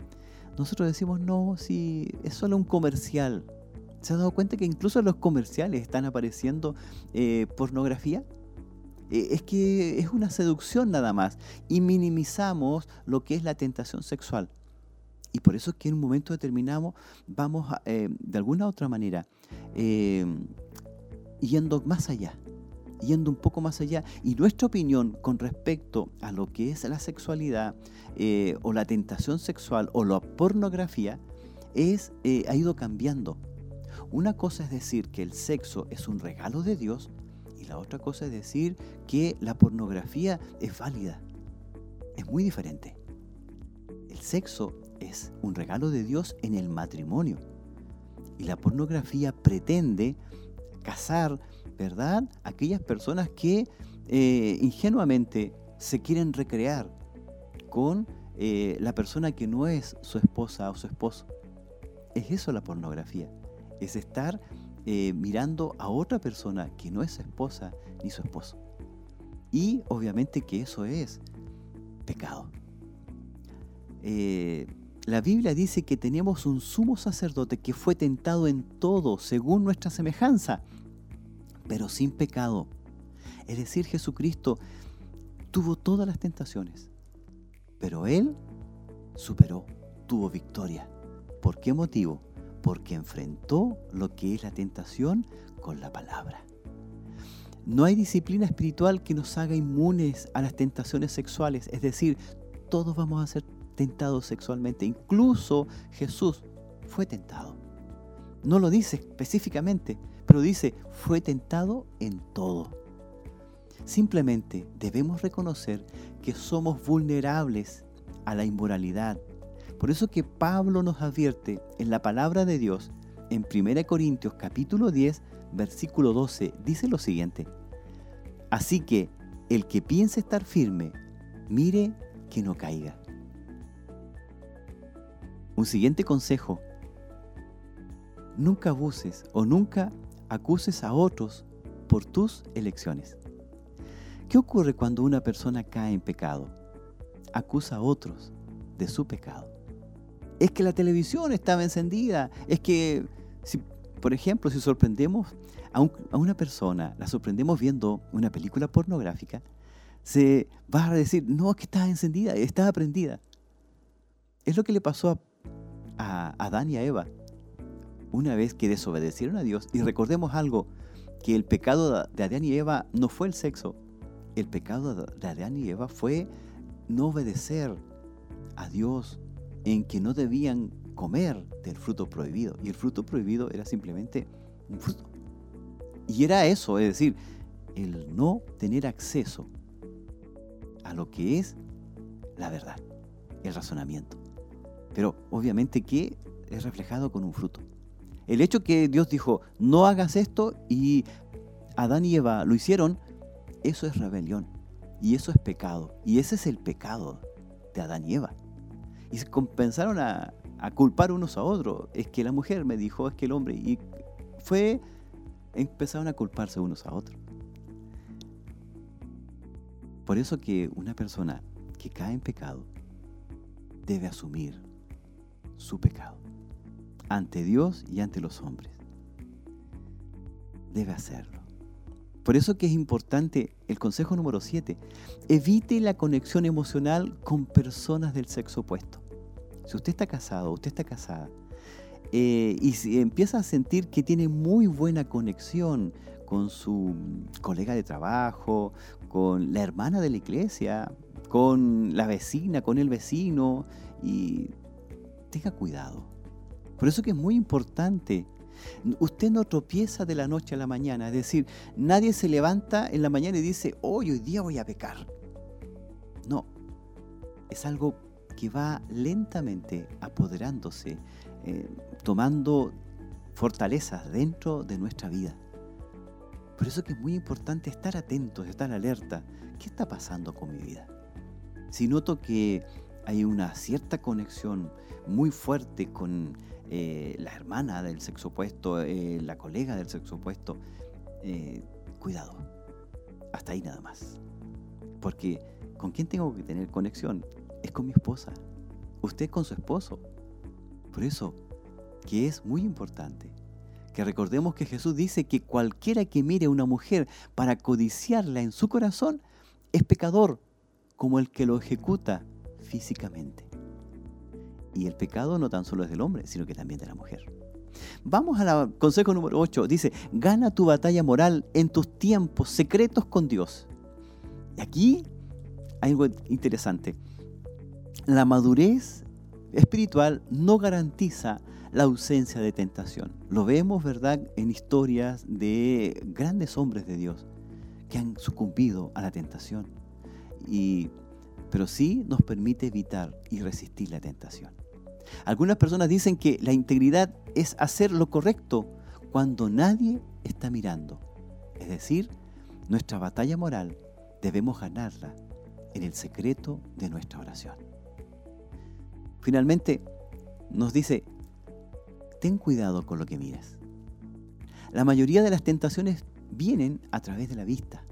nosotros decimos, no, si es solo un comercial. ¿Se ha dado cuenta que incluso en los comerciales están apareciendo eh, pornografía? Eh, es que es una seducción nada más y minimizamos lo que es la tentación sexual. Y por eso es que en un momento determinado vamos eh, de alguna u otra manera eh, yendo más allá, yendo un poco más allá. Y nuestra opinión con respecto a lo que es la sexualidad o la tentación sexual o la pornografía es, ha ido cambiando. Una cosa es decir que el sexo es un regalo de Dios la otra cosa es decir que la pornografía es válida. Es muy diferente. El sexo es un regalo de Dios en el matrimonio. Y la pornografía pretende cazar, ¿verdad? Aquellas personas que eh, ingenuamente se quieren recrear con eh, la persona que no es su esposa o su esposo. Es eso la pornografía. Es estar eh, mirando a otra persona que no es su esposa ni su esposo. Y obviamente que eso es pecado. Eh, la Biblia dice que tenemos un sumo sacerdote que fue tentado en todo según nuestra semejanza, pero sin pecado. Es decir, Jesucristo tuvo todas las tentaciones, pero Él superó, tuvo victoria. ¿Por qué motivo? Porque enfrentó lo que es la tentación con la palabra. No hay disciplina espiritual que nos haga inmunes a las tentaciones sexuales, es decir, todos vamos a ser tentados sexualmente, incluso Jesús fue tentado. No lo dice específicamente, pero dice, fue tentado en todo. Simplemente debemos reconocer que somos vulnerables a la inmoralidad. Por eso que Pablo nos advierte en la palabra de Dios en 1 Corintios capítulo 10, versículo 12, dice lo siguiente. Así que el que piense estar firme, mire que no caiga. Un siguiente consejo. Nunca abuses o nunca acuses a otros por tus elecciones. ¿Qué ocurre cuando una persona cae en pecado? Acusa a otros de su pecado. Es que la televisión estaba encendida. Es que, por ejemplo, si sorprendemos a, a una persona, la sorprendemos viendo una película pornográfica, se va a decir, no, es que estaba encendida, estaba prendida. Es lo que le pasó a, a Adán y a Eva una vez que desobedecieron a Dios. Y recordemos algo, que el pecado de Adán y Eva no fue el sexo, el pecado de Adán y Eva fue no obedecer a Dios en que no debían comer del fruto prohibido. Y el fruto prohibido era simplemente un fruto. Y era eso, es decir, el no tener acceso a lo que es la verdad, el razonamiento. Pero obviamente que es reflejado con un fruto. El hecho que Dios dijo, no hagas esto y Adán y Eva lo hicieron, eso es rebelión y eso es pecado. Y ese es el pecado de Adán y Eva. Y se comenzaron a, a culpar unos a otros. Es que la mujer me dijo, es que el hombre. Y fue, empezaron a culparse unos a otros. Por eso que una persona que cae en pecado debe asumir su pecado ante Dios y ante los hombres. Debe hacerlo. Por eso que es importante el consejo número 7. Evite la conexión emocional con personas del sexo opuesto. Si usted está casado, usted está casada, eh, y si empieza a sentir que tiene muy buena conexión con su colega de trabajo, con la hermana de la iglesia, con la vecina, con el vecino, y tenga cuidado. Por eso que es muy importante Usted no tropieza de la noche a la mañana, es decir, nadie se levanta en la mañana y dice, hoy, hoy día voy a pecar. No, es algo que va lentamente apoderándose, eh, tomando fortalezas dentro de nuestra vida. Por eso es muy importante estar atentos, estar alerta. ¿Qué está pasando con mi vida? Si noto que hay una cierta conexión muy fuerte con eh, la hermana del sexo opuesto, eh, la colega del sexo opuesto, eh, cuidado. Hasta ahí nada más. Porque ¿con quién tengo que tener conexión? Es con mi esposa. Usted con su esposo. Por eso, que es muy importante que recordemos que Jesús dice que cualquiera que mire a una mujer para codiciarla en su corazón es pecador, como el que lo ejecuta físicamente. Y el pecado no tan solo es del hombre, sino que también de la mujer. Vamos al consejo número 8. Dice, gana tu batalla moral en tus tiempos secretos con Dios. Y aquí hay algo interesante. La madurez espiritual no garantiza la ausencia de tentación. Lo vemos, ¿verdad?, en historias de grandes hombres de Dios que han sucumbido a la tentación. Pero sí nos permite evitar y resistir la tentación. Algunas personas dicen que la integridad es hacer lo correcto cuando nadie está mirando. Es decir, nuestra batalla moral debemos ganarla en el secreto de nuestra oración. Finalmente, nos dice, ten cuidado con lo que miras. La mayoría de las tentaciones vienen a través de la vista.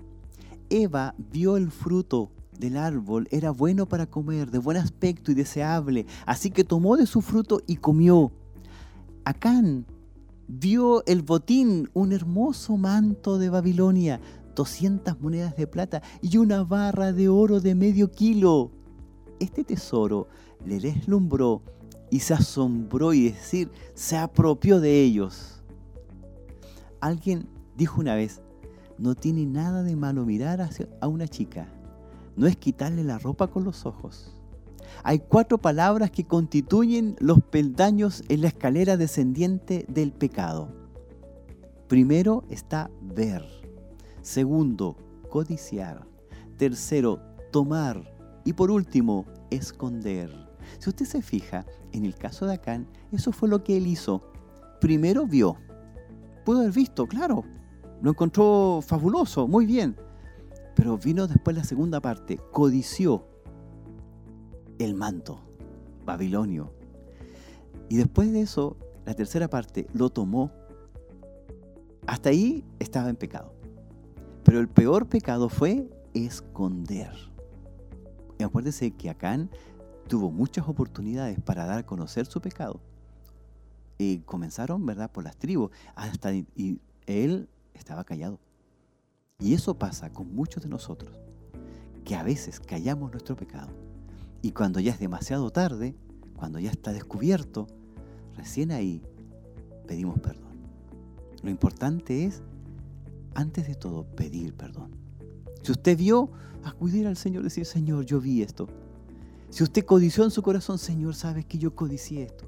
Eva vio el fruto del árbol, era bueno para comer, de buen aspecto y deseable, así que tomó de su fruto y comió. Acán vio el botín, un hermoso manto de Babilonia, 200 monedas de plata y una barra de oro de medio kilo. Este tesoro le deslumbró y se asombró y decir, se apropió de ellos. Alguien dijo una vez, no tiene nada de malo mirar hacia a una chica, no es quitarle la ropa con los ojos. Hay cuatro palabras que constituyen los peldaños en la escalera descendiente del pecado. Primero está ver. Segundo, codiciar. Tercero, tomar. Y por último, esconder. Si usted se fija, en el caso de Acán, eso fue lo que él hizo. Primero vio. Pudo haber visto, claro. Lo encontró fabuloso, muy bien. Pero vino después la segunda parte, codició el manto babilonio. Y después de eso, la tercera parte, lo tomó. Hasta ahí estaba en pecado. Pero el peor pecado fue esconder. Y acuérdese que Acán tuvo muchas oportunidades para dar a conocer su pecado. Y comenzaron, ¿verdad?, por las tribus. Hasta y él estaba callado. Y eso pasa con muchos de nosotros, que a veces callamos nuestro pecado. Y cuando ya es demasiado tarde, cuando ya está descubierto, recién ahí pedimos perdón. Lo importante es antes de todo, pedir perdón. Si usted vio, acudir al Señor decir, Señor, yo vi esto. Si usted codició en su corazón, Señor, sabes que yo codicié esto.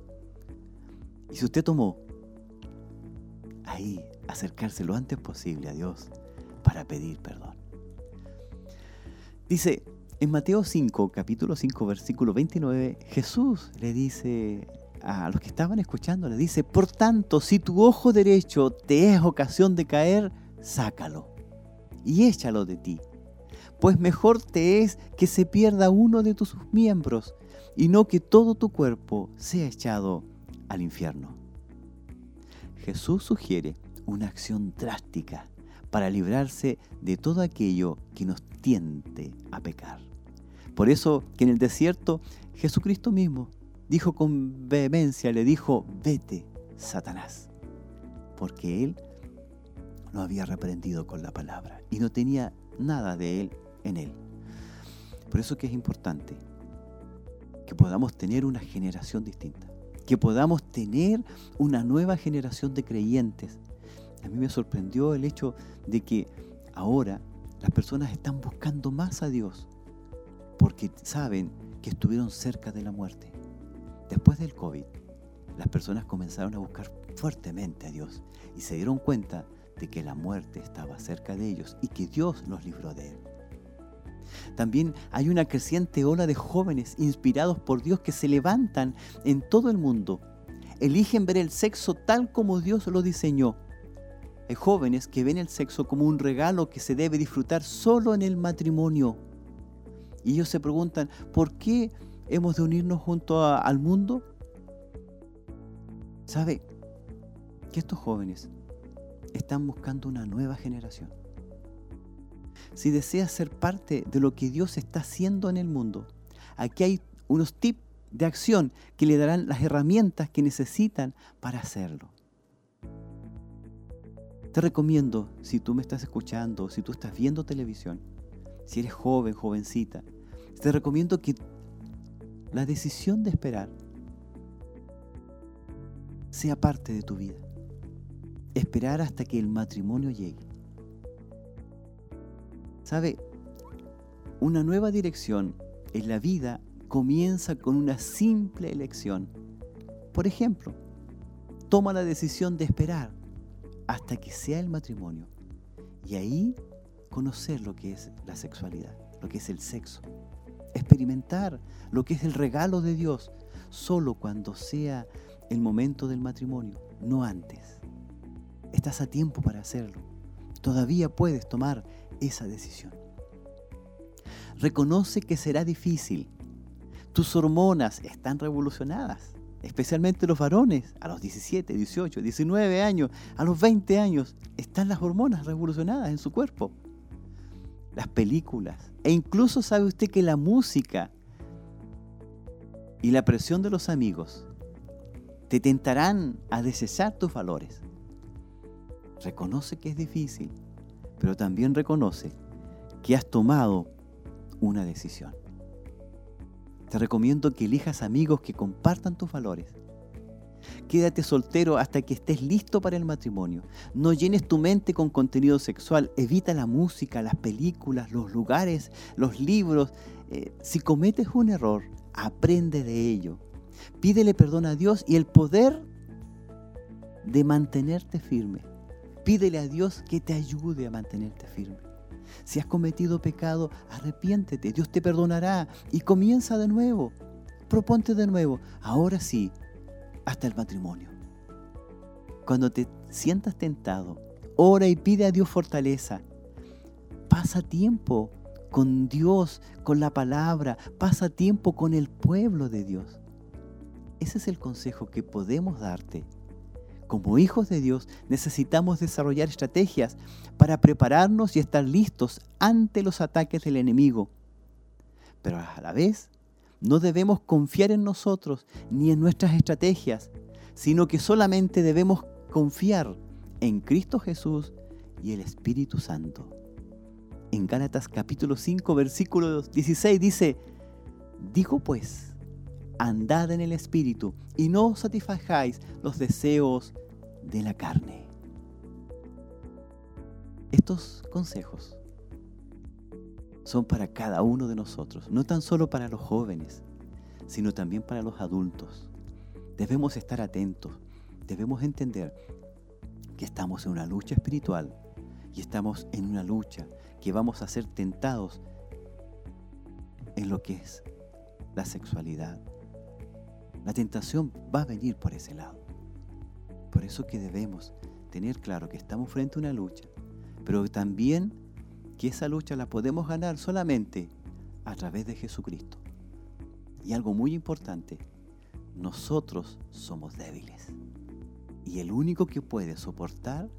Y si usted tomó, ahí, acercarse lo antes posible a Dios para pedir perdón. Dice, en Mateo 5, capítulo 5, versículo 29, Jesús le dice a los que estaban escuchando, le dice, por tanto, si tu ojo derecho te es ocasión de caer, sácalo y échalo de ti. Pues mejor te es que se pierda uno de tus miembros y no que todo tu cuerpo sea echado al infierno. Jesús sugiere una acción drástica para librarse de todo aquello que nos tiente a pecar. Por eso que en el desierto Jesucristo mismo dijo con vehemencia, le dijo, vete, Satanás, porque él no había reprendido con la palabra y no tenía nada de él en él. Por eso que es importante que podamos tener una generación distinta, que podamos tener una nueva generación de creyentes. A mí me sorprendió el hecho de que ahora las personas están buscando más a Dios porque saben que estuvieron cerca de la muerte. Después del COVID, las personas comenzaron a buscar fuertemente a Dios y se dieron cuenta de que la muerte estaba cerca de ellos y que Dios los libró de él. También hay una creciente ola de jóvenes inspirados por Dios que se levantan en todo el mundo. Eligen ver el sexo tal como Dios lo diseñó. Hay jóvenes que ven el sexo como un regalo que se debe disfrutar solo en el matrimonio. Y ellos se preguntan, ¿por qué hemos de unirnos junto al mundo? ¿Sabe que estos jóvenes están buscando una nueva generación. Si deseas ser parte de lo que Dios está haciendo en el mundo, aquí hay unos tips de acción que le darán las herramientas que necesitan para hacerlo. Te recomiendo, si tú me estás escuchando, si tú estás viendo televisión, si eres joven, jovencita, te recomiendo que la decisión de esperar sea parte de tu vida esperar hasta que el matrimonio llegue. ¿Sabe? Una nueva dirección en la vida comienza con una simple elección. Por ejemplo, toma la decisión de esperar hasta que sea el matrimonio y ahí conocer lo que es la sexualidad, lo que es el sexo, experimentar lo que es el regalo de Dios, solo cuando sea el momento del matrimonio, no antes. Estás a tiempo para hacerlo. Todavía puedes tomar esa decisión. Reconoce que será difícil. Tus hormonas están revolucionadas, especialmente los varones, a los 17, 18, 19 años, a los 20 años, están las hormonas revolucionadas en su cuerpo. Las películas, e incluso sabe usted que la música y la presión de los amigos te tentarán a desechar tus valores. Reconoce que es difícil, pero también reconoce que has tomado una decisión. Te recomiendo que elijas amigos que compartan tus valores. Quédate soltero hasta que estés listo para el matrimonio. No llenes tu mente con contenido sexual. Evita la música, las películas, los lugares, los libros. Eh, si cometes un error, aprende de ello. Pídele perdón a Dios y el poder de mantenerte firme. Pídele a Dios que te ayude a mantenerte firme. Si has cometido pecado, arrepiéntete, Dios te perdonará y comienza de nuevo. Proponte de nuevo, ahora sí, hasta el matrimonio. Cuando te sientas tentado, ora y pide a Dios fortaleza. Pasa tiempo con Dios, con la palabra, pasa tiempo con el pueblo de Dios. Ese es el consejo que podemos darte. Como hijos de Dios necesitamos desarrollar estrategias para prepararnos y estar listos ante los ataques del enemigo. Pero a la vez no debemos confiar en nosotros ni en nuestras estrategias, sino que solamente debemos confiar en Cristo Jesús y el Espíritu Santo en Gálatas capítulo 5, versículo 16 dice, digo pues, andad en el Espíritu y no satisfagáis los deseos de la carne. Estos consejos son para cada uno de nosotros, no tan solo para los jóvenes, sino también para los adultos. Debemos estar atentos, debemos entender que estamos en una lucha espiritual y estamos en una lucha que vamos a ser tentados en lo que es la sexualidad. La tentación va a venir por ese lado. Por eso que debemos tener claro que estamos frente a una lucha, pero también que esa lucha la podemos ganar solamente a través de Jesucristo. Y algo muy importante, nosotros somos débiles. Y el único que puede soportar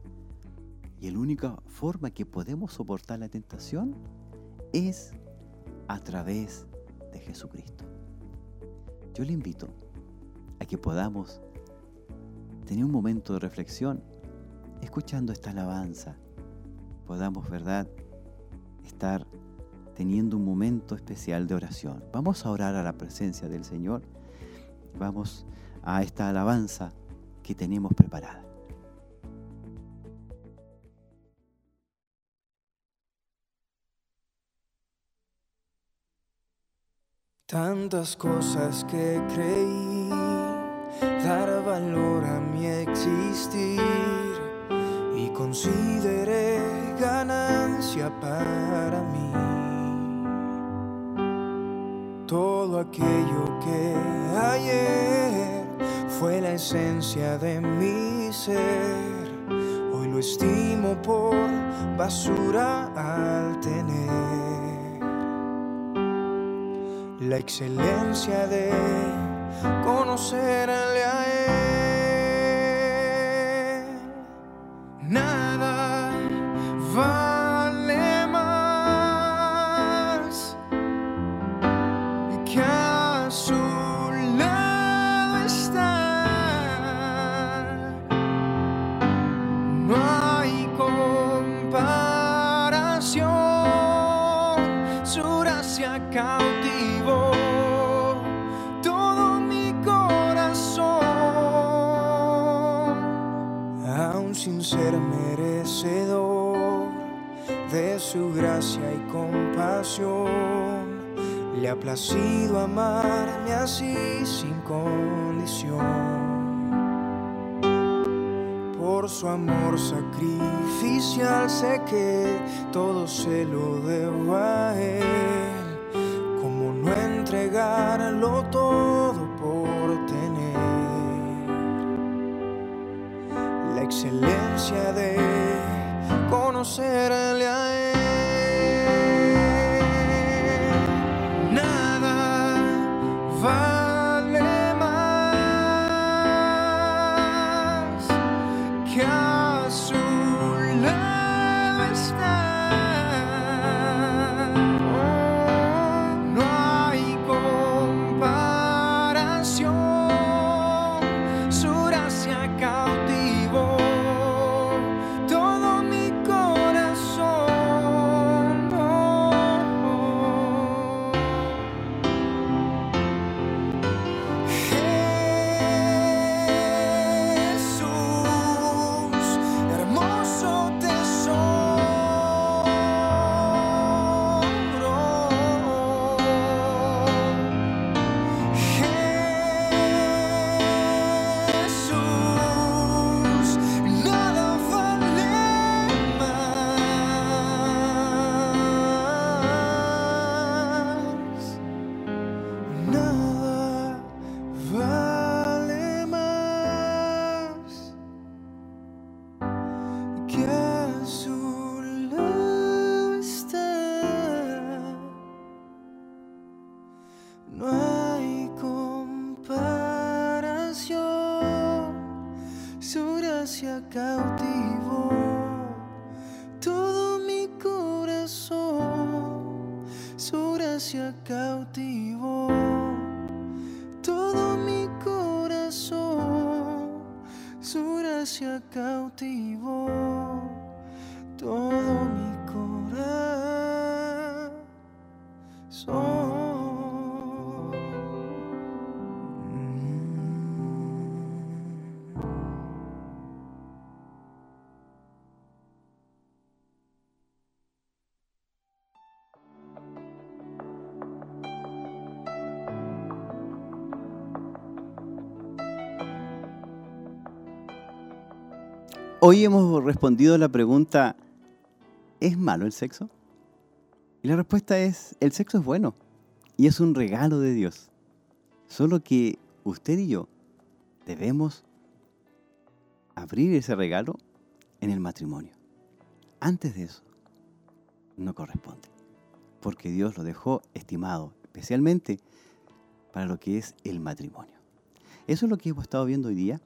y la única forma que podemos soportar la tentación es a través de Jesucristo. Yo le invito a que podamos tener un momento de reflexión escuchando esta alabanza. Podamos, ¿verdad?, estar teniendo un momento especial de oración. Vamos a orar a la presencia del Señor. Vamos a esta alabanza que tenemos preparada. Tantas cosas que creí dar existir y consideré ganancia para mí. Todo aquello que ayer fue la esencia de mi ser, hoy lo estimo por basura al tener la excelencia de conocerle a Él. Cautivó todo mi corazón, aún sin ser merecedor de su gracia y compasión. Le ha placido amarme así sin condición por su amor sacrificial sé que todo se lo debo a él entregarlo todo por tener la excelencia de conocerle a Hoy hemos respondido la pregunta, ¿es malo el sexo? Y la respuesta es, el sexo es bueno y es un regalo de Dios. Solo que usted y yo debemos abrir ese regalo en el matrimonio. Antes de eso, no corresponde, porque Dios lo dejó estimado, especialmente para lo que es el matrimonio. Eso es lo que hemos estado viendo hoy día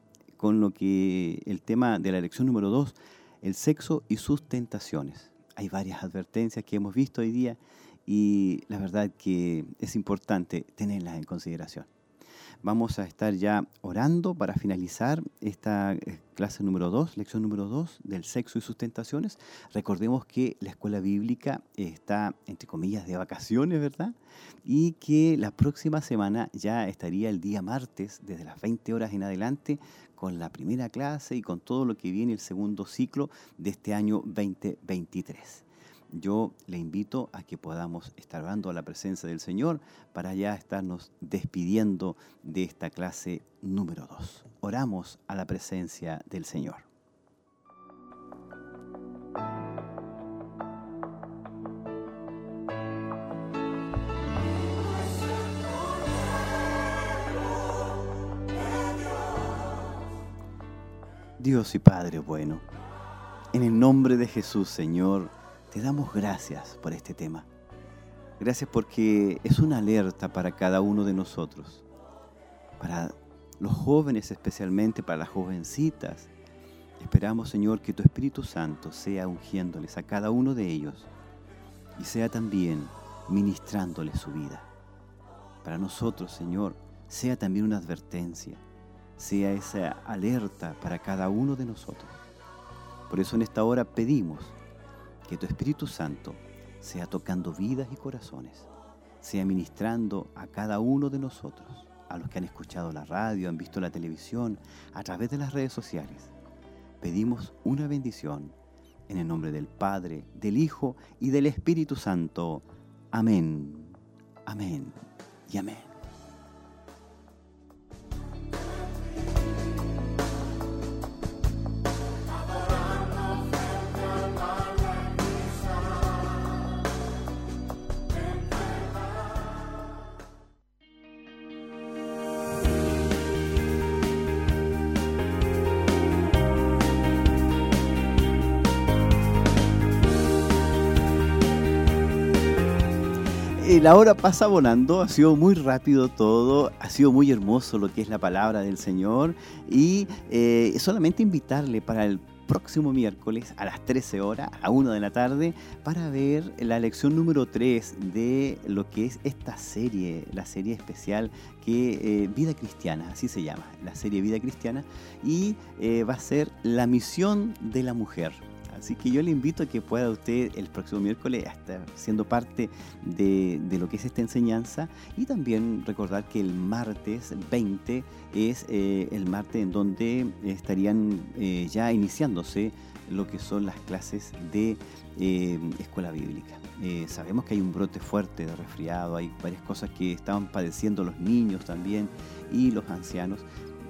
con lo que el tema de la lección número 2, el sexo y sus tentaciones. Hay varias advertencias que hemos visto hoy día y la verdad que es importante tenerlas en consideración. Vamos a estar ya orando para finalizar esta eh, clase número 2, lección número 2 del sexo y sus tentaciones. Recordemos que la escuela bíblica está, entre comillas, de vacaciones, ¿verdad? Y que la próxima semana ya estaría el día martes, desde las 20 horas en adelante, con la primera clase y con todo lo que viene el segundo ciclo de este año 2023 yo le invito a que podamos estar orando a la presencia del Señor para ya estarnos despidiendo de esta clase número 2. Oramos a la presencia del Señor. Dios y Padre bueno, en el nombre de Jesús, Señor, te damos gracias por este tema. Gracias porque es una alerta para cada uno de nosotros, para los jóvenes especialmente, para las jovencitas. Esperamos, Señor, que tu Espíritu Santo sea ungiéndoles a cada uno de ellos y sea también ministrándoles su vida. Para nosotros, Señor, sea también una advertencia, sea esa alerta para cada uno de nosotros. Por eso en esta hora pedimos que tu Espíritu Santo sea tocando vidas y corazones, sea ministrando a cada uno de nosotros, a los que han escuchado la radio, han visto la televisión, a través de las redes sociales. Pedimos una bendición en el nombre del Padre, del Hijo y del Espíritu Santo. Amén, amén y amén. Eh, la hora pasa volando, ha sido muy rápido todo, ha sido muy hermoso lo que es la palabra del Señor y eh, solamente invitarle para el próximo miércoles a las 13 horas, a 1 de la tarde, para ver la lección número 3 de lo que es esta serie, la serie especial que eh, Vida Cristiana, así se llama, la serie Vida Cristiana, y va a ser la misión de la mujer. Así que yo le invito a que pueda usted el próximo miércoles estar siendo parte de, lo que es esta enseñanza y también recordar que el martes 20 es eh, el martes en donde estarían eh, ya iniciándose lo que son las clases de eh, escuela bíblica. sabemos que hay un brote fuerte de resfriado, hay varias cosas que estaban padeciendo los niños también y los ancianos,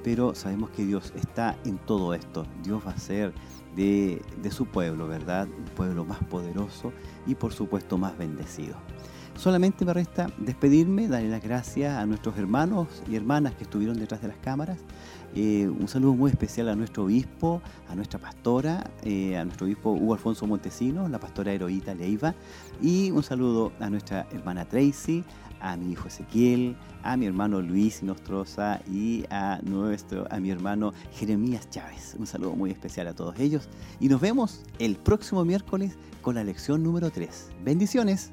pero sabemos que Dios está en todo esto. Dios va a ser de, su pueblo, ¿verdad? Un pueblo más poderoso y por supuesto más bendecido. Solamente me resta despedirme, darle las gracias a nuestros hermanos y hermanas que estuvieron detrás de las cámaras. Eh, un saludo muy especial a nuestro obispo, a nuestra pastora, eh, a nuestro obispo Hugo Alfonso Montesinos, la pastora Heroíta Leiva, y un saludo a nuestra hermana Tracy, a mi hijo Ezequiel, a mi hermano Luis Nostroza y a, nuestro, a mi hermano Jeremías Chávez. Un saludo muy especial a todos ellos y nos vemos el próximo miércoles con la lección número 3. Bendiciones.